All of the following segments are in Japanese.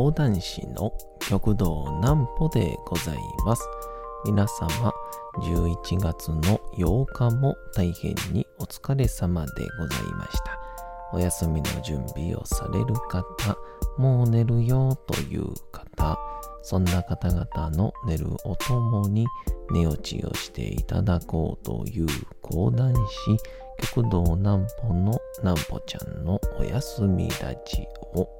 講談師の極道南歩でございます。皆様、11月の8日も大変にお疲れ様でございました。お休みの準備をされる方、もう寝るよという方、そんな方々の寝るおともに寝落ちをしていただこうという講談師、極道南歩の南歩ちゃんのお休みラジオ。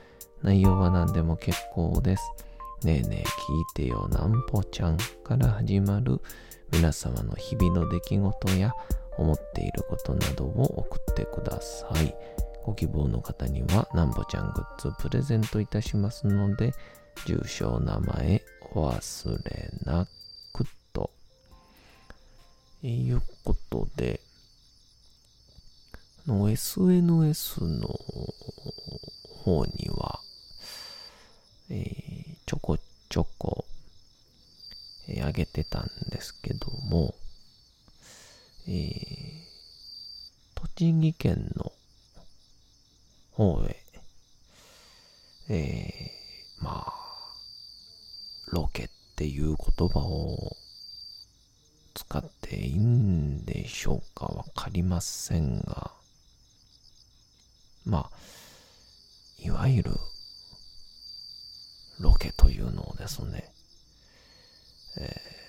内容は何でも結構です。ねえねえ聞いてよなんぽちゃんから始まる皆様の日々の出来事や思っていることなどを送ってください。ご希望の方にはなんぽちゃんグッズプレゼントいたしますので、住所、名前お忘れなくと。いうことで、の SNS の方には、えーちょこちょこ、えー上げてたんですけども、えー栃木県の方へ、えーまあ、ロケっていう言葉を使っていいんでしょうかわかりませんが、まあ、いわゆるロケというのをですね、えー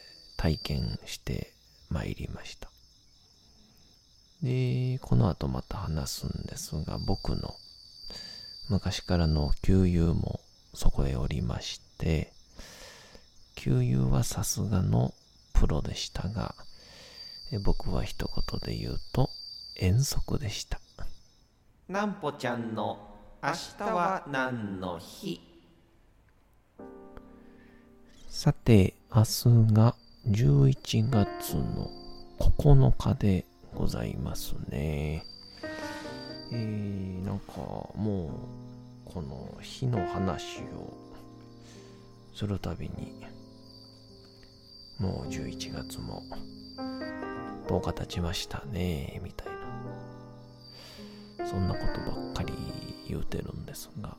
体験してまいりました。で、この後また話すんですが、僕の昔からの旧友もそこへおりまして、旧友はさすがのプロでしたが、え僕は一言で言うと遠足でした。なんぽちゃんの明日は何の日？さて、明日が11月の9日でございますね。えー、なんかもう、この日の話をするたびに、もう11月も10日経ちましたね、みたいな。そんなことばっかり言うてるんですが。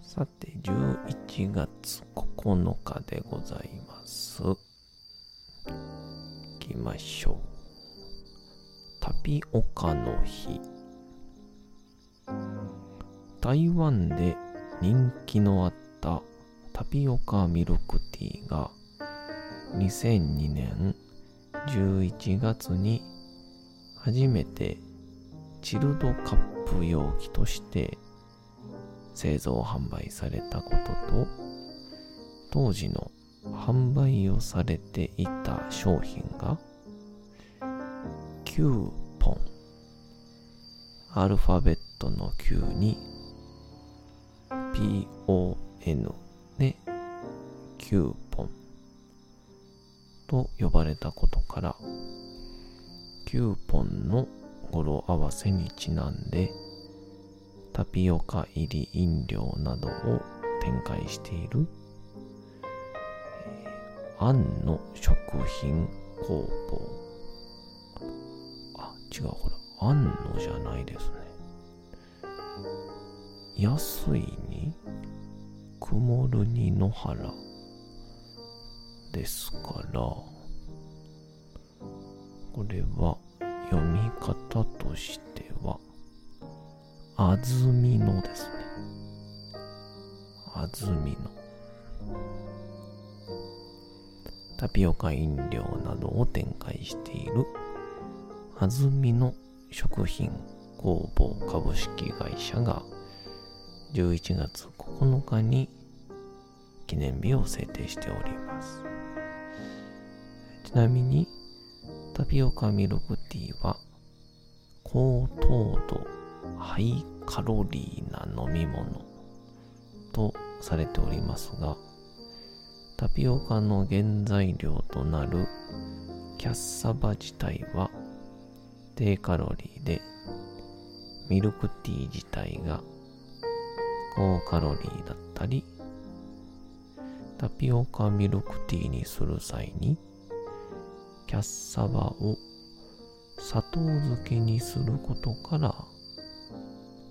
さて、11月9日でございます。行きましょう。タピオカの日。台湾で人気のあったタピオカミルクティーが2002年11月に初めてチルドカップ容器として製造販売されたことと当時の販売をされていた商品がキューポンアルファベットの9に PON でキューポンと呼ばれたことからキューポンの語呂合わせにちなんでタピオカ入り飲料などを展開している、えー、アンの食品工房。違うこれアンのじゃないですね安いに曇るに野原ですからこれは読み方としてはあずみのですね。あずみの。タピオカ飲料などを展開しているあずみの食品工房株式会社が11月9日に記念日を制定しております。ちなみにタピオカミルクティーは高糖度ハイカロリーな飲み物とされておりますが、タピオカの原材料となるキャッサバ自体は低カロリーで、ミルクティー自体が高カロリーだったり、タピオカミルクティーにする際に、キャッサバを砂糖漬けにすることから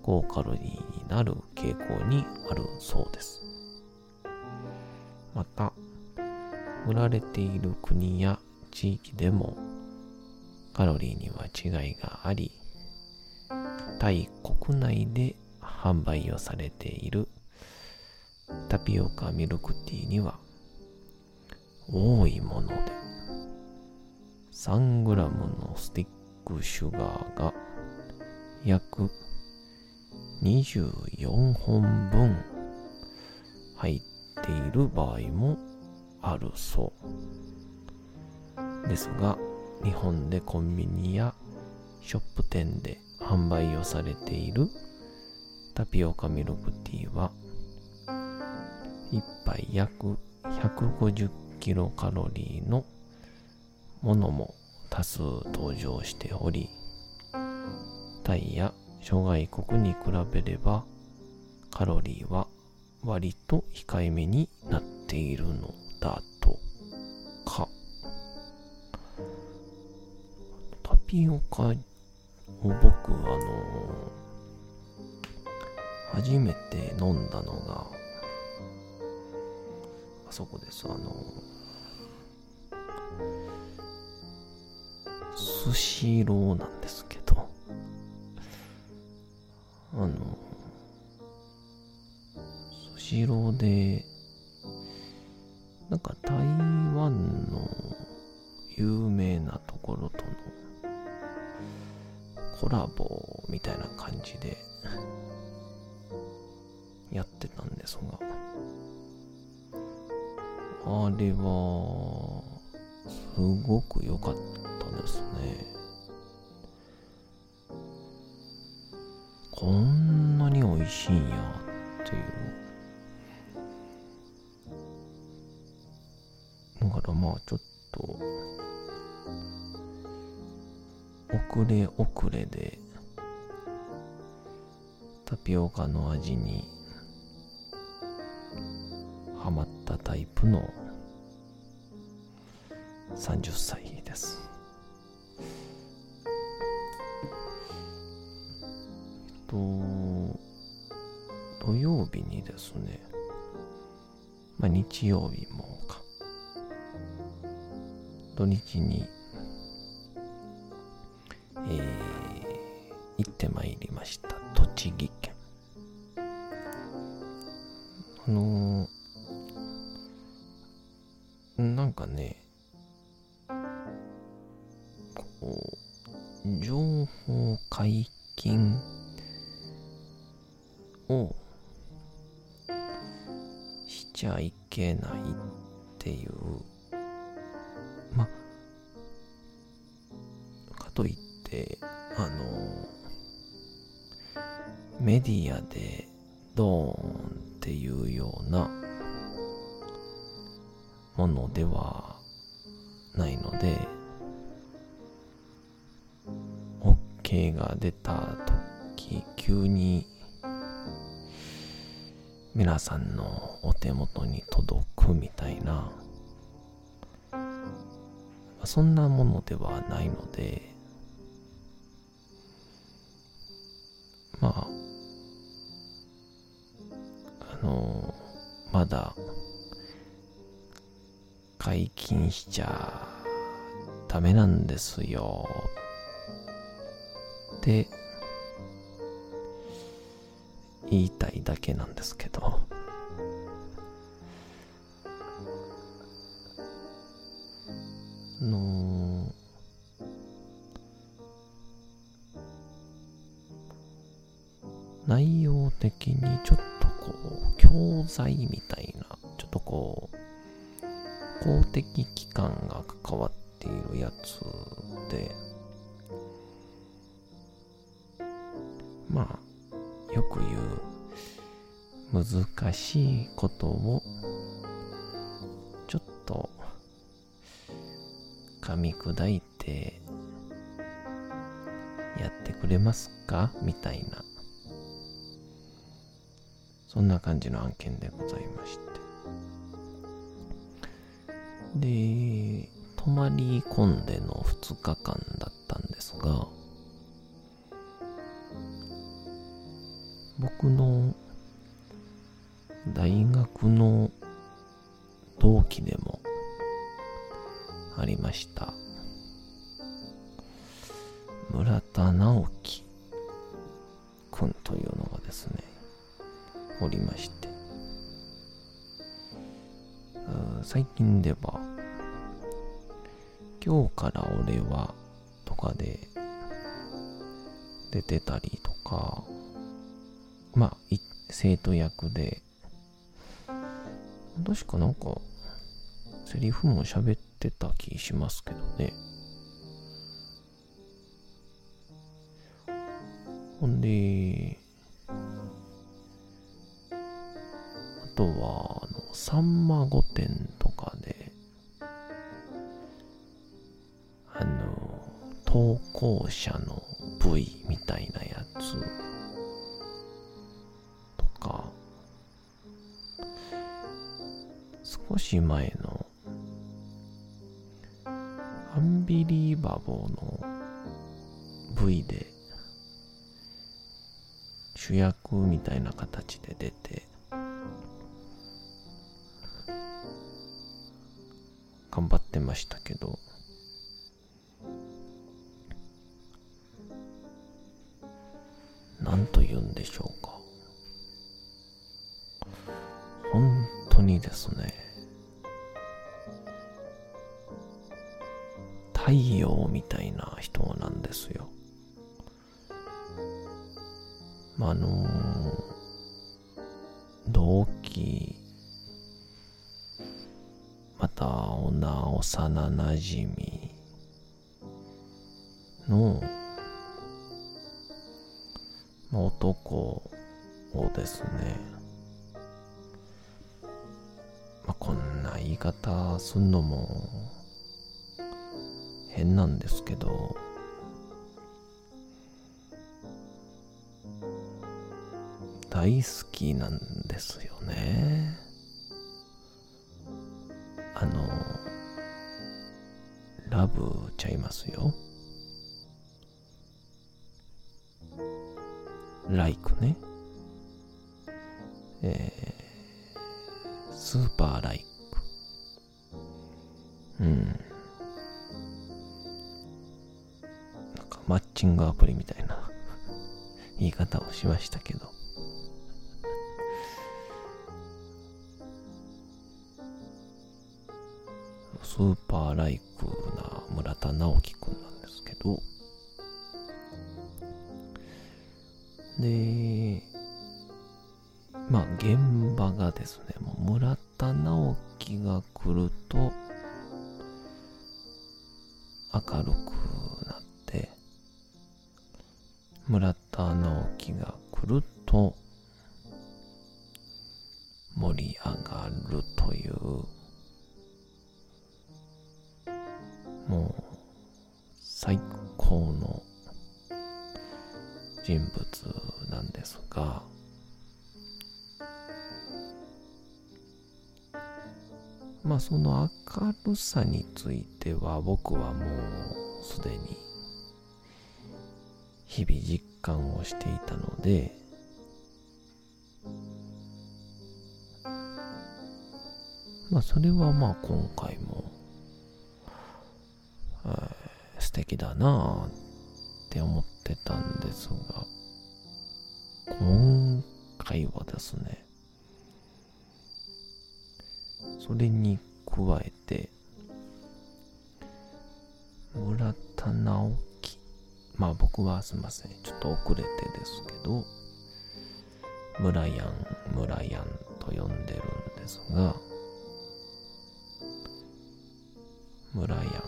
高カロリーになる傾向にあるそうです。また、売られている国や地域でもカロリーには違いがあり、タイ国内で販売をされているタピオカミルクティーには多いもので 3g のスティックシュガーが約24本分入っている場合もあるそう。ですが日本でコンビニやショップ店で販売をされているタピオカミルクティーは1杯約150キロカロリーのものも多数登場しておりタイや諸外国に比べればカロリーは割と控えめになっているのだとか。ピオカを僕あの初めて飲んだのがあそこです。あのスシローなんですけど。あのスシローでなんか台湾の有名なところとのコラボみたいな感じでやってたんですが。あれはすごく良かったですね。こんなに美味しいんや。遅れ遅れでタピオカの味にハマったタイプの30歳です。と、土曜日にですね、まあ日曜日もか、土日に、えー、行ってまいりました。栃木県。あのー、なんかね、こう、情報解禁をしちゃいけないっていう、ディアでドーンっていうようなものではないので OK が出た時急に皆さんのお手元に届くみたいなそんなものではないのでだ。解禁しちゃダメなんですよ。って言いたいだけなんですけど。の内容的にちょっとこう教材みたいなちょっとこう公的機関が関わっているやつで。まあよく言う難しいことをちょっと噛み砕いてやってくれますか？みたいな。そんな感じの案件でございまして。で泊まり込んでの2日間だったんですが僕の大学の同期でもありました。村田直樹くんというのがですねおりまして。最近では今日から俺はとかで出てたりとかまあ生徒役で確かなんかセリフも喋ってた気しますけどね。ほんで、とは、あの、さんま御殿とかで、あの、投稿者の部位みたいなやつとか、少し前の、アンビリーバボーの V で、主役みたいな形で出て頑張ってましたけど。何と言うんでしょうか。本当にですね太陽みたいな人なんですよ。まあ、あのー、同期、幼なじみの、男をですね、まあ、こんな言い方すんのも変なんですけど、大好きなんですよね。ラブちゃいますよ。ライクね。えー、スーパーライク。うん。なんかマッチングアプリみたいな 言い方をしましたけど。スーパーライクな村田直樹くんなんですけど、で、まあ現場がですね、もう村田直樹が来ると明るくなって、村田直樹が来ると盛り上がるというもう最高の人物なんですがまあその明るさについては僕はもうすでに日々実感をしていたのでまあそれはまあ今回も素敵だなぁって思ってたんですが、今回はですね、それに加えて、村田直樹。まあ僕はすいません。ちょっと遅れてですけど、村やん、村やんと呼んでるんですが、村やん。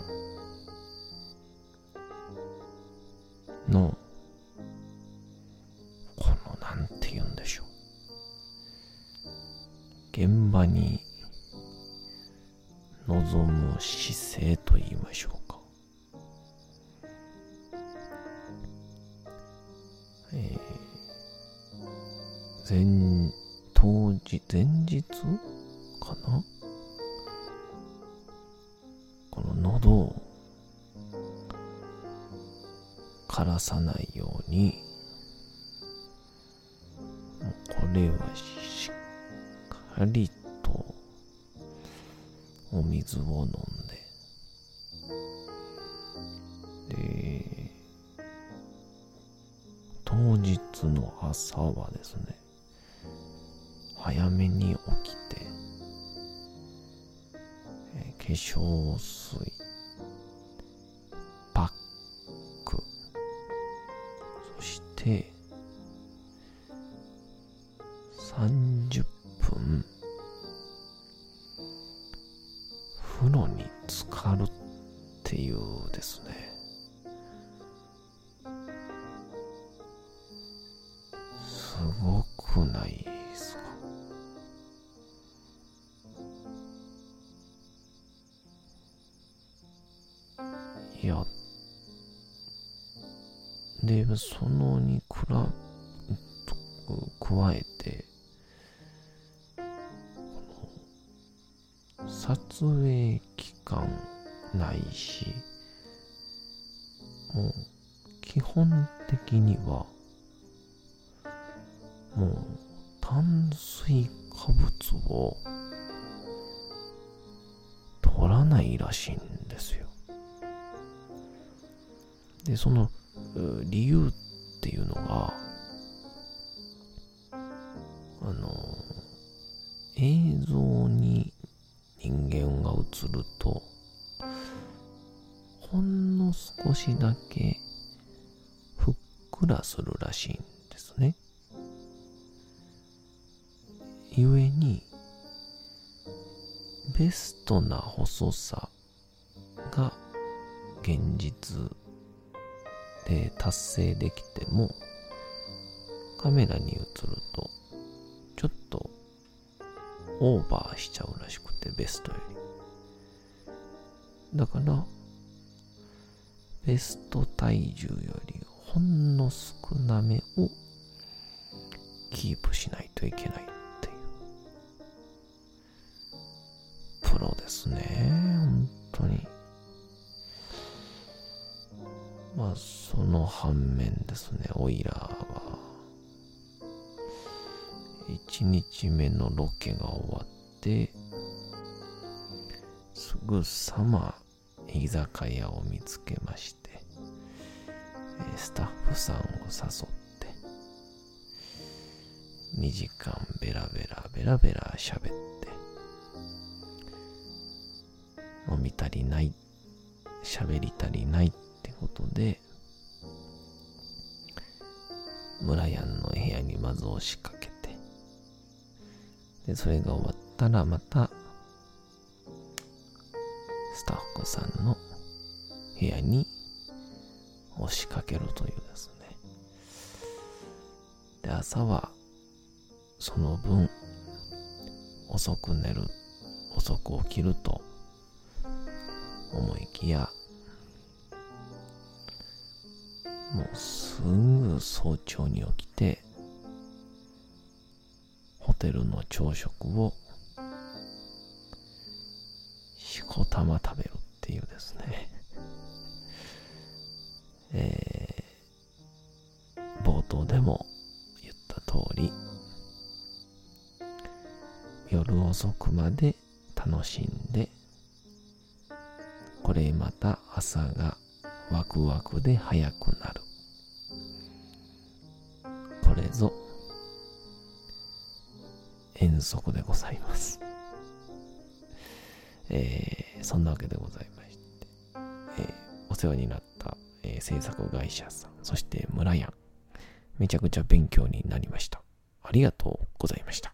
枯らさないように、これはしっかりとお水を飲んで、で、当日の朝はですね、早めに起きて、化粧水、ないですか？いや、で、そのにくら、加えて、撮影期間ないし、もう、基本的には、もう、を取らないらしいんですよ。で、その理由っていうのが、あの、映像に人間が映ると、ほんの少しだけふっくらするらしいんですね。ゆえに、ベストな細さが現実で達成できても、カメラに映ると、ちょっとオーバーしちゃうらしくて、ベストより。だから、ベスト体重よりほんの少なめをキープしないといけないロですね。本当に。まあ、その反面ですね、オイラーは、1日目のロケが終わって、すぐさま居酒屋を見つけまして、スタッフさんを誘って、2時間ベラベラベラベラ喋って、飲み足りない、喋り足りないってことで、村屋の部屋にまず押しかけて、で、それが終わったらまた、スタッフさんの部屋に押しかけるというですね。で、朝は、その分、遅く寝る、遅く起きると思いきや、もうすぐ早朝に起きて、ホテルの朝食をしこたま食べるっていうですね。えー、冒頭でも言った通り、夜遅くまで楽しんで、れまた朝がワクワクで早くなる。これぞ、遠足でございます。えー、そんなわけでございまして、えー、お世話になった、えー、制作会社さん、そして村屋、めちゃくちゃ勉強になりました。ありがとうございました。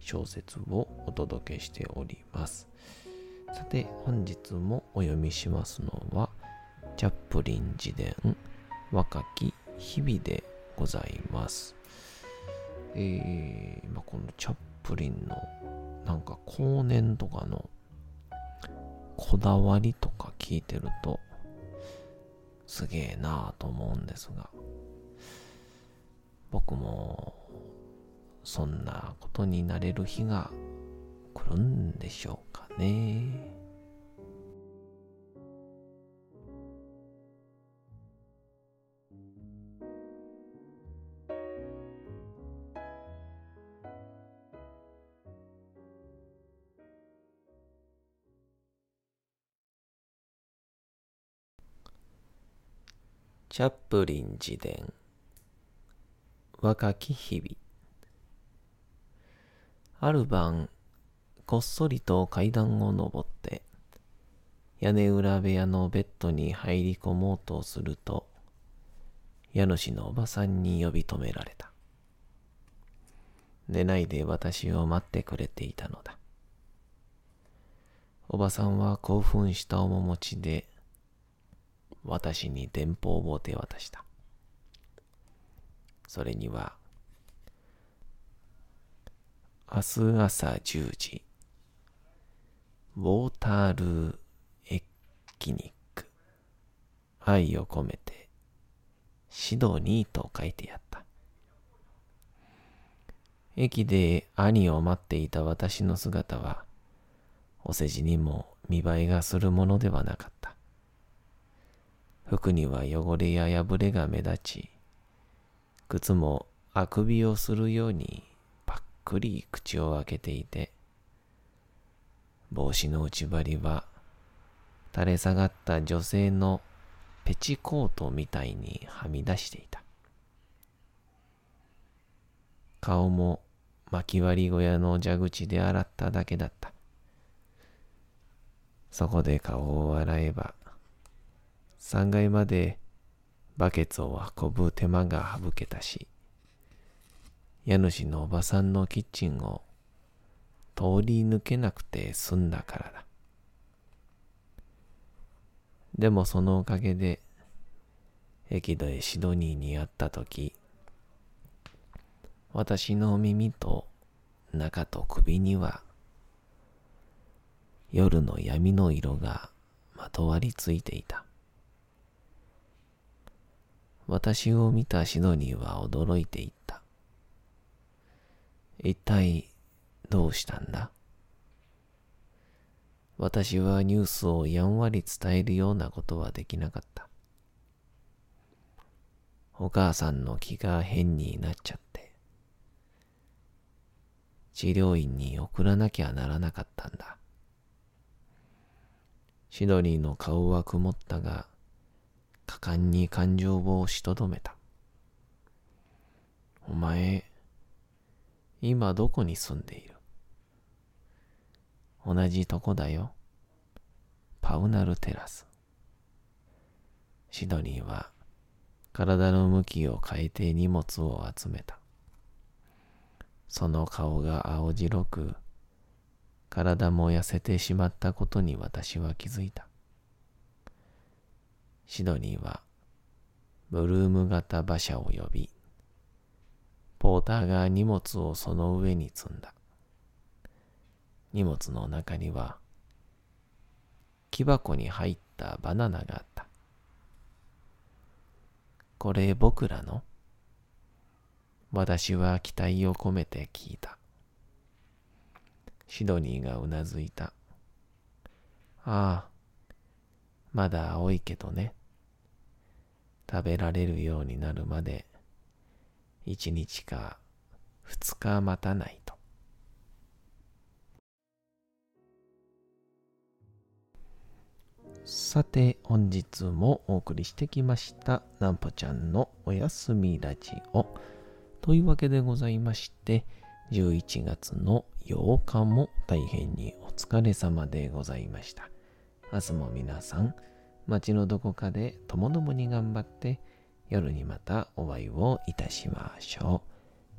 小説をお届けしております。さて、本日もお読みしますのは、チャップリン自伝若き日々でございます。えー、まあ、このチャップリンのなんか後年とかのこだわりとか聞いてるとすげえなぁと思うんですが僕もそんなことになれる日が来るんでしょうかね。チャップリン自伝若き日々ある晩、こっそりと階段を登って、屋根裏部屋のベッドに入り込もうとすると、家主のおばさんに呼び止められた。寝ないで私を待ってくれていたのだ。おばさんは興奮した面持ちで、私に電報を手渡した。それには、明日朝10時、ウォータールーエキニック、愛を込めて、シドニーと書いてやった。駅で兄を待っていた私の姿は、お世辞にも見栄えがするものではなかった。服には汚れや破れが目立ち、靴もあくびをするようにくり口を開けていて、帽子の内張りは垂れ下がった女性のペチコートみたいにはみ出していた。顔も薪割り小屋の蛇口で洗っただけだった。そこで顔を洗えば、3階までバケツを運ぶ手間が省けたし、家主のおばさんのキッチンを通り抜けなくて済んだからだ。でもそのおかげで、駅でシドニーに会ったとき、私の耳と中と首には、夜の闇の色がまとわりついていた。私を見たシドニーは驚いていった。一体どうしたんだ？私はニュースをやんわり伝えるようなことはできなかった。お母さんの気が変になっちゃって、治療院に送らなきゃならなかったんだ。シドニーの顔は曇ったが、果敢に感情を押しとどめた。お前、今どこに住んでいる？同じとこだよ。パウナルテラス。シドニーは体の向きを変えて荷物を集めた。その顔が青白く、体も痩せてしまったことに私は気づいた。シドニーはブルーム型馬車を呼び、ポーターが荷物をその上に積んだ。荷物の中には、木箱に入ったバナナがあった。これ僕らの？私は期待を込めて聞いた。シドニーがうなずいた。ああ、まだ青いけどね。食べられるようになるまで1日か2日待たないと。さて本日もお送りしてきましたなんぽちゃんのおやすみラジオというわけでございまして11月の8日も大変にお疲れ様でございました明日も皆さん街のどこかでともどもに頑張って夜にまたお会いをいたしましょ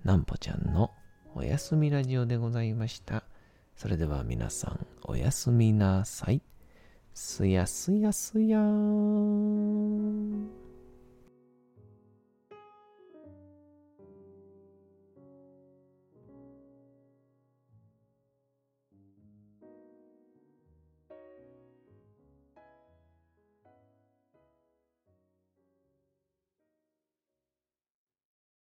う。なんぽちゃんのおやすみラジオでございました。それでは皆さん、おやすみなさい。すやすやすやーん。